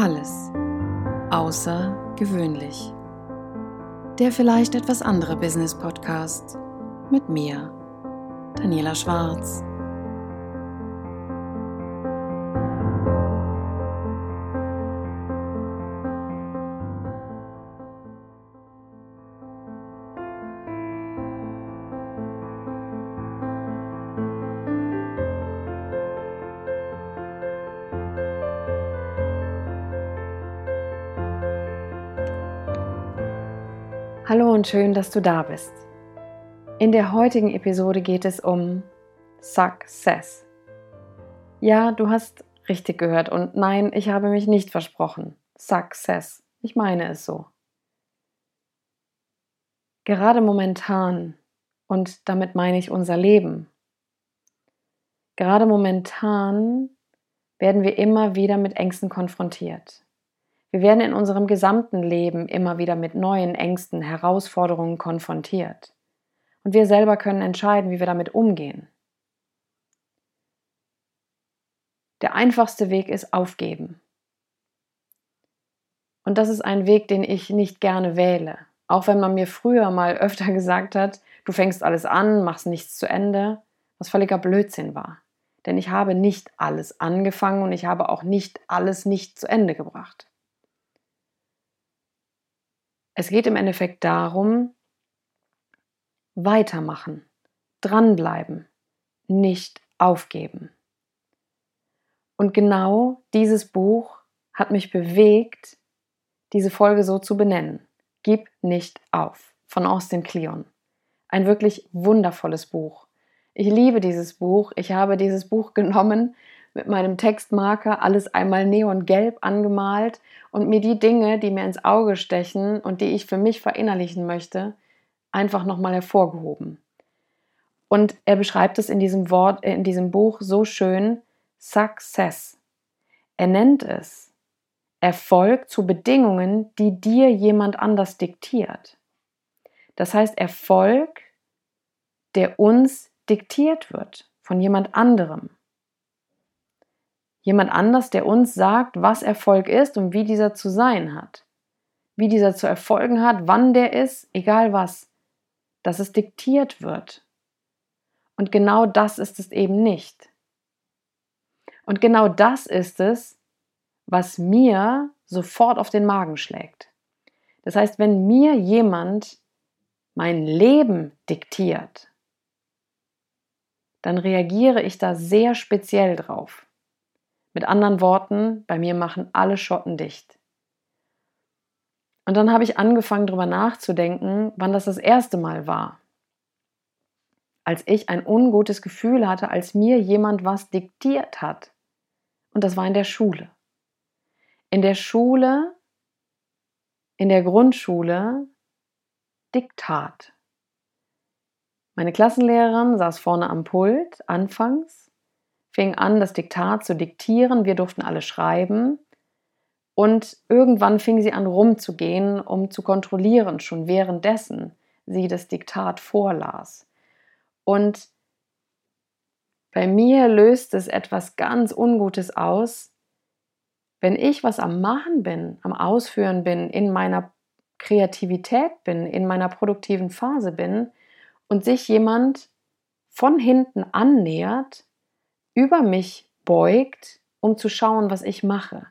Alles außergewöhnlich. Der vielleicht etwas andere Business Podcast mit mir, Daniela Schwarz. Hallo und schön, dass du da bist. In der heutigen Episode geht es um Success. Ja, du hast richtig gehört und nein, ich habe mich nicht versprochen. Success. Ich meine es so. Gerade momentan, und damit meine ich unser Leben, gerade momentan werden wir immer wieder mit Ängsten konfrontiert. Wir werden in unserem gesamten Leben immer wieder mit neuen Ängsten, Herausforderungen konfrontiert. Und wir selber können entscheiden, wie wir damit umgehen. Der einfachste Weg ist aufgeben. Und das ist ein Weg, den ich nicht gerne wähle. Auch wenn man mir früher mal öfter gesagt hat, du fängst alles an, machst nichts zu Ende, was völliger Blödsinn war. Denn ich habe nicht alles angefangen und ich habe auch nicht alles nicht zu Ende gebracht. Es geht im Endeffekt darum, weitermachen, dranbleiben, nicht aufgeben. Und genau dieses Buch hat mich bewegt, diese Folge so zu benennen. Gib nicht auf von Austin Kleon. Ein wirklich wundervolles Buch. Ich liebe dieses Buch. Ich habe dieses Buch genommen, mit meinem Textmarker alles einmal neongelb angemalt und mir die Dinge, die mir ins Auge stechen und die ich für mich verinnerlichen möchte, einfach nochmal hervorgehoben. Und er beschreibt es in diesem Wort, äh, in diesem Buch so schön, Success. Er nennt es Erfolg zu Bedingungen, die dir jemand anders diktiert. Das heißt Erfolg, der uns diktiert wird von jemand anderem. Jemand anders, der uns sagt, was Erfolg ist und wie dieser zu sein hat. Wie dieser zu erfolgen hat, wann der ist, egal was. Dass es diktiert wird. Und genau das ist es eben nicht. Und genau das ist es, was mir sofort auf den Magen schlägt. Das heißt, wenn mir jemand mein Leben diktiert, dann reagiere ich da sehr speziell drauf. Mit anderen Worten, bei mir machen alle Schotten dicht. Und dann habe ich angefangen darüber nachzudenken, wann das das erste Mal war. Als ich ein ungutes Gefühl hatte, als mir jemand was diktiert hat. Und das war in der Schule. In der Schule, in der Grundschule, Diktat. Meine Klassenlehrerin saß vorne am Pult anfangs fing an, das Diktat zu diktieren. Wir durften alle schreiben. Und irgendwann fing sie an, rumzugehen, um zu kontrollieren, schon währenddessen sie das Diktat vorlas. Und bei mir löst es etwas ganz Ungutes aus, wenn ich was am Machen bin, am Ausführen bin, in meiner Kreativität bin, in meiner produktiven Phase bin und sich jemand von hinten annähert über mich beugt, um zu schauen, was ich mache.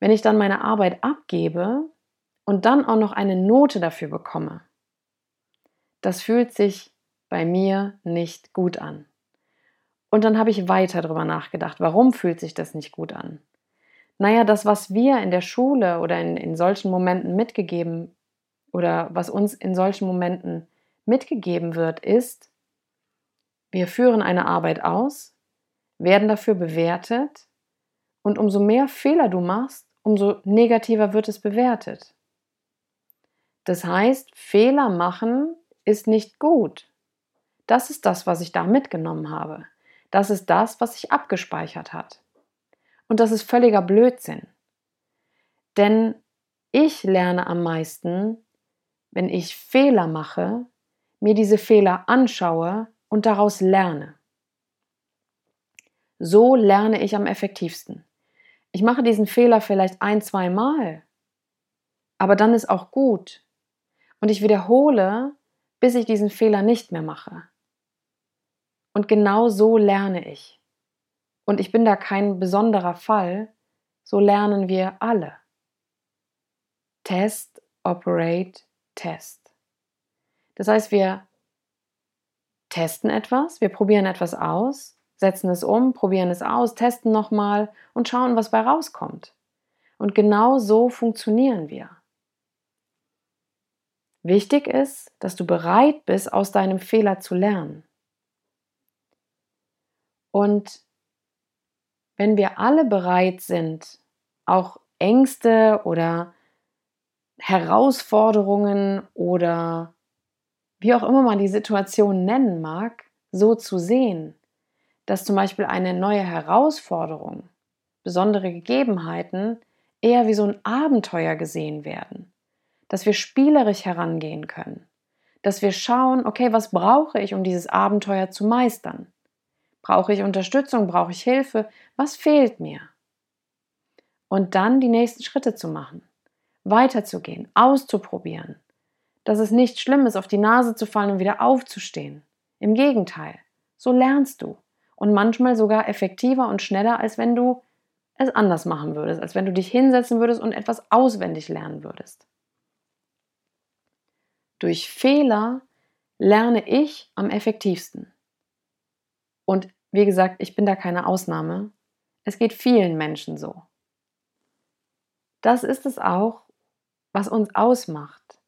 Wenn ich dann meine Arbeit abgebe und dann auch noch eine Note dafür bekomme, das fühlt sich bei mir nicht gut an. Und dann habe ich weiter darüber nachgedacht, warum fühlt sich das nicht gut an? Naja, das, was wir in der Schule oder in, in solchen Momenten mitgegeben oder was uns in solchen Momenten mitgegeben wird, ist, wir führen eine Arbeit aus, werden dafür bewertet und umso mehr Fehler du machst, umso negativer wird es bewertet. Das heißt, Fehler machen ist nicht gut. Das ist das, was ich da mitgenommen habe. Das ist das, was sich abgespeichert hat. Und das ist völliger Blödsinn. Denn ich lerne am meisten, wenn ich Fehler mache, mir diese Fehler anschaue und daraus lerne. So lerne ich am effektivsten. Ich mache diesen Fehler vielleicht ein, zwei Mal, aber dann ist auch gut. Und ich wiederhole, bis ich diesen Fehler nicht mehr mache. Und genau so lerne ich. Und ich bin da kein besonderer Fall, so lernen wir alle. Test, operate, test. Das heißt, wir testen etwas, wir probieren etwas aus, setzen es um, probieren es aus, testen nochmal und schauen, was bei rauskommt. Und genau so funktionieren wir. Wichtig ist, dass du bereit bist, aus deinem Fehler zu lernen. Und wenn wir alle bereit sind, auch Ängste oder Herausforderungen oder wie auch immer man die Situation nennen mag, so zu sehen, dass zum Beispiel eine neue Herausforderung, besondere Gegebenheiten eher wie so ein Abenteuer gesehen werden, dass wir spielerisch herangehen können, dass wir schauen, okay, was brauche ich, um dieses Abenteuer zu meistern? Brauche ich Unterstützung? Brauche ich Hilfe? Was fehlt mir? Und dann die nächsten Schritte zu machen, weiterzugehen, auszuprobieren. Dass es nicht schlimm ist, auf die Nase zu fallen und wieder aufzustehen. Im Gegenteil, so lernst du. Und manchmal sogar effektiver und schneller, als wenn du es anders machen würdest, als wenn du dich hinsetzen würdest und etwas auswendig lernen würdest. Durch Fehler lerne ich am effektivsten. Und wie gesagt, ich bin da keine Ausnahme. Es geht vielen Menschen so. Das ist es auch, was uns ausmacht.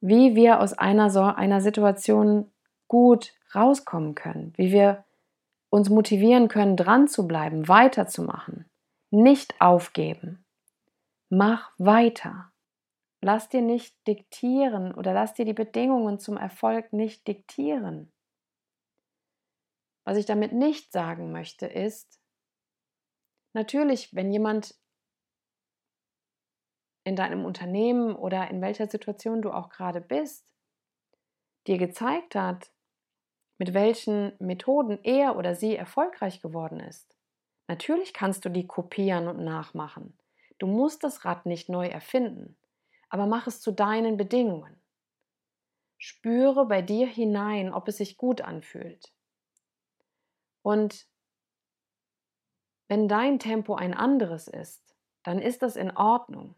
Wie wir aus einer, so einer Situation gut rauskommen können, wie wir uns motivieren können, dran zu bleiben, weiterzumachen, nicht aufgeben. Mach weiter. Lass dir nicht diktieren oder lass dir die Bedingungen zum Erfolg nicht diktieren. Was ich damit nicht sagen möchte, ist, natürlich, wenn jemand in deinem Unternehmen oder in welcher Situation du auch gerade bist, dir gezeigt hat, mit welchen Methoden er oder sie erfolgreich geworden ist. Natürlich kannst du die kopieren und nachmachen. Du musst das Rad nicht neu erfinden, aber mach es zu deinen Bedingungen. Spüre bei dir hinein, ob es sich gut anfühlt. Und wenn dein Tempo ein anderes ist, dann ist das in Ordnung.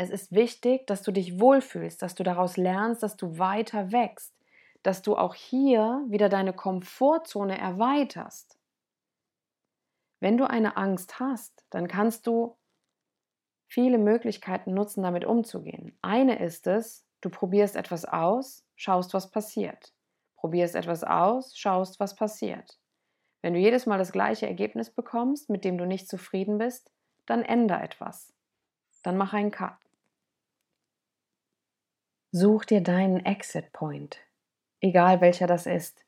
Es ist wichtig, dass du dich wohlfühlst, dass du daraus lernst, dass du weiter wächst, dass du auch hier wieder deine Komfortzone erweiterst. Wenn du eine Angst hast, dann kannst du viele Möglichkeiten nutzen, damit umzugehen. Eine ist es, du probierst etwas aus, schaust, was passiert. Probierst etwas aus, schaust, was passiert. Wenn du jedes Mal das gleiche Ergebnis bekommst, mit dem du nicht zufrieden bist, dann ändere etwas. Dann mach einen Cut. Such dir deinen Exit Point, egal welcher das ist.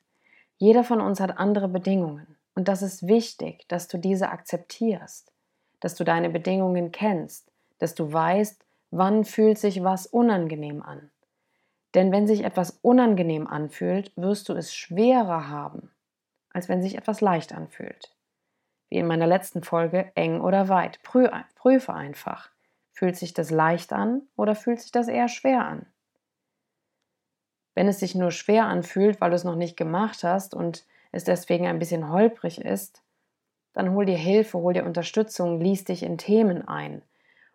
Jeder von uns hat andere Bedingungen und das ist wichtig, dass du diese akzeptierst, dass du deine Bedingungen kennst, dass du weißt, wann fühlt sich was unangenehm an. Denn wenn sich etwas unangenehm anfühlt, wirst du es schwerer haben, als wenn sich etwas leicht anfühlt. Wie in meiner letzten Folge, eng oder weit. Prüfe einfach. Fühlt sich das leicht an oder fühlt sich das eher schwer an? Wenn es sich nur schwer anfühlt, weil du es noch nicht gemacht hast und es deswegen ein bisschen holprig ist, dann hol dir Hilfe, hol dir Unterstützung, lies dich in Themen ein.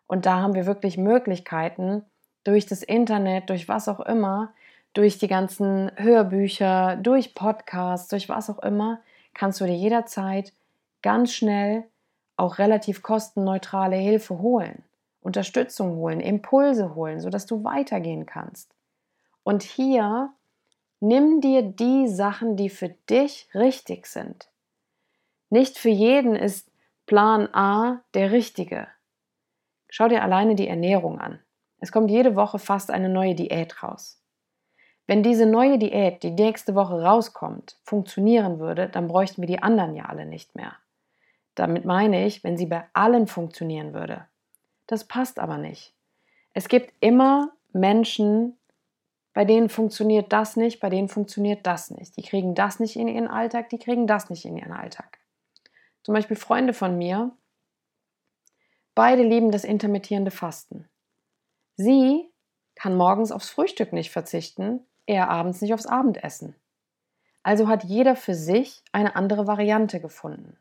Und da haben wir wirklich Möglichkeiten, durch das Internet, durch was auch immer, durch die ganzen Hörbücher, durch Podcasts, durch was auch immer, kannst du dir jederzeit ganz schnell auch relativ kostenneutrale Hilfe holen, Unterstützung holen, Impulse holen, sodass du weitergehen kannst. Und hier nimm dir die Sachen, die für dich richtig sind. Nicht für jeden ist Plan A der richtige. Schau dir alleine die Ernährung an. Es kommt jede Woche fast eine neue Diät raus. Wenn diese neue Diät die nächste Woche rauskommt, funktionieren würde, dann bräuchten wir die anderen ja alle nicht mehr. Damit meine ich, wenn sie bei allen funktionieren würde. Das passt aber nicht. Es gibt immer Menschen, bei denen funktioniert das nicht, bei denen funktioniert das nicht. Die kriegen das nicht in ihren Alltag, die kriegen das nicht in ihren Alltag. Zum Beispiel Freunde von mir, beide lieben das intermittierende Fasten. Sie kann morgens aufs Frühstück nicht verzichten, er abends nicht aufs Abendessen. Also hat jeder für sich eine andere Variante gefunden,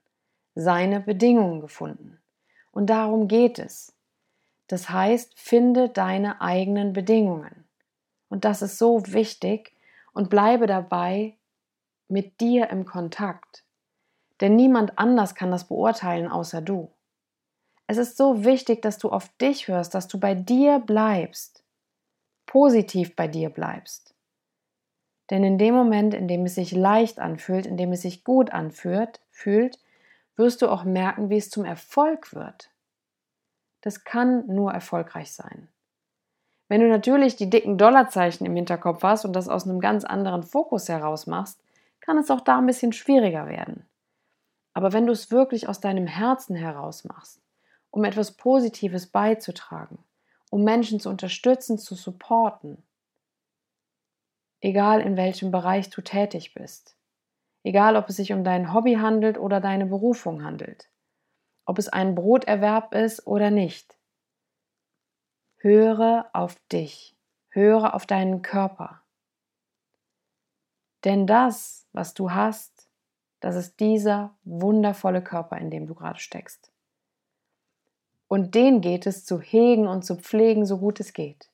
seine Bedingungen gefunden. Und darum geht es. Das heißt, finde deine eigenen Bedingungen. Und das ist so wichtig und bleibe dabei mit dir im Kontakt. Denn niemand anders kann das beurteilen außer du. Es ist so wichtig, dass du auf dich hörst, dass du bei dir bleibst, positiv bei dir bleibst. Denn in dem Moment, in dem es sich leicht anfühlt, in dem es sich gut anfühlt, fühlt, wirst du auch merken, wie es zum Erfolg wird. Das kann nur erfolgreich sein. Wenn du natürlich die dicken Dollarzeichen im Hinterkopf hast und das aus einem ganz anderen Fokus heraus machst, kann es auch da ein bisschen schwieriger werden. Aber wenn du es wirklich aus deinem Herzen heraus machst, um etwas Positives beizutragen, um Menschen zu unterstützen, zu supporten, egal in welchem Bereich du tätig bist, egal ob es sich um dein Hobby handelt oder deine Berufung handelt, ob es ein Broterwerb ist oder nicht. Höre auf dich, höre auf deinen Körper. Denn das, was du hast, das ist dieser wundervolle Körper, in dem du gerade steckst. Und den geht es zu hegen und zu pflegen, so gut es geht.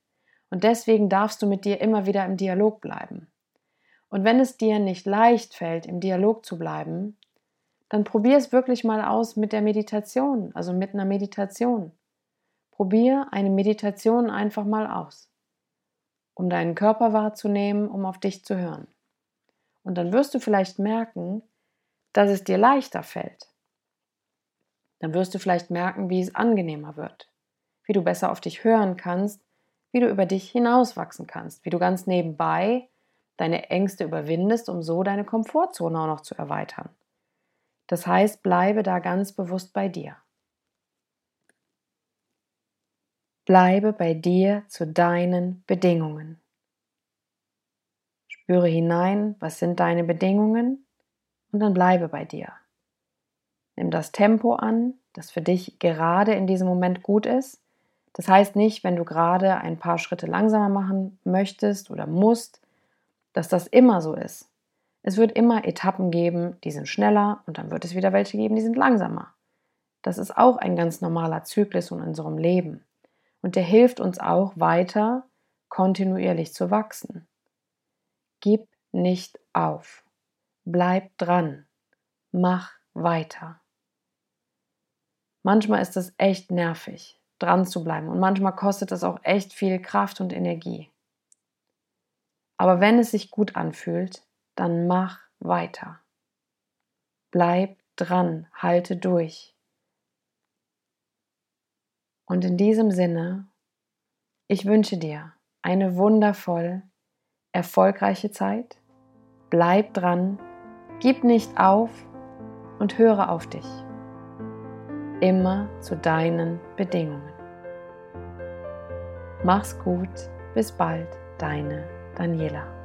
Und deswegen darfst du mit dir immer wieder im Dialog bleiben. Und wenn es dir nicht leicht fällt, im Dialog zu bleiben, dann probier es wirklich mal aus mit der Meditation, also mit einer Meditation. Probier eine Meditation einfach mal aus, um deinen Körper wahrzunehmen, um auf dich zu hören. Und dann wirst du vielleicht merken, dass es dir leichter fällt. Dann wirst du vielleicht merken, wie es angenehmer wird, wie du besser auf dich hören kannst, wie du über dich hinauswachsen kannst, wie du ganz nebenbei deine Ängste überwindest, um so deine Komfortzone auch noch zu erweitern. Das heißt, bleibe da ganz bewusst bei dir. Bleibe bei dir zu deinen Bedingungen. Spüre hinein, was sind deine Bedingungen und dann bleibe bei dir. Nimm das Tempo an, das für dich gerade in diesem Moment gut ist. Das heißt nicht, wenn du gerade ein paar Schritte langsamer machen möchtest oder musst, dass das immer so ist. Es wird immer Etappen geben, die sind schneller und dann wird es wieder welche geben, die sind langsamer. Das ist auch ein ganz normaler Zyklus in unserem Leben. Und der hilft uns auch weiter kontinuierlich zu wachsen. Gib nicht auf. Bleib dran. Mach weiter. Manchmal ist es echt nervig, dran zu bleiben und manchmal kostet es auch echt viel Kraft und Energie. Aber wenn es sich gut anfühlt, dann mach weiter. Bleib dran, halte durch. Und in diesem Sinne, ich wünsche dir eine wundervoll erfolgreiche Zeit. Bleib dran, gib nicht auf und höre auf dich. Immer zu deinen Bedingungen. Mach's gut, bis bald, deine Daniela.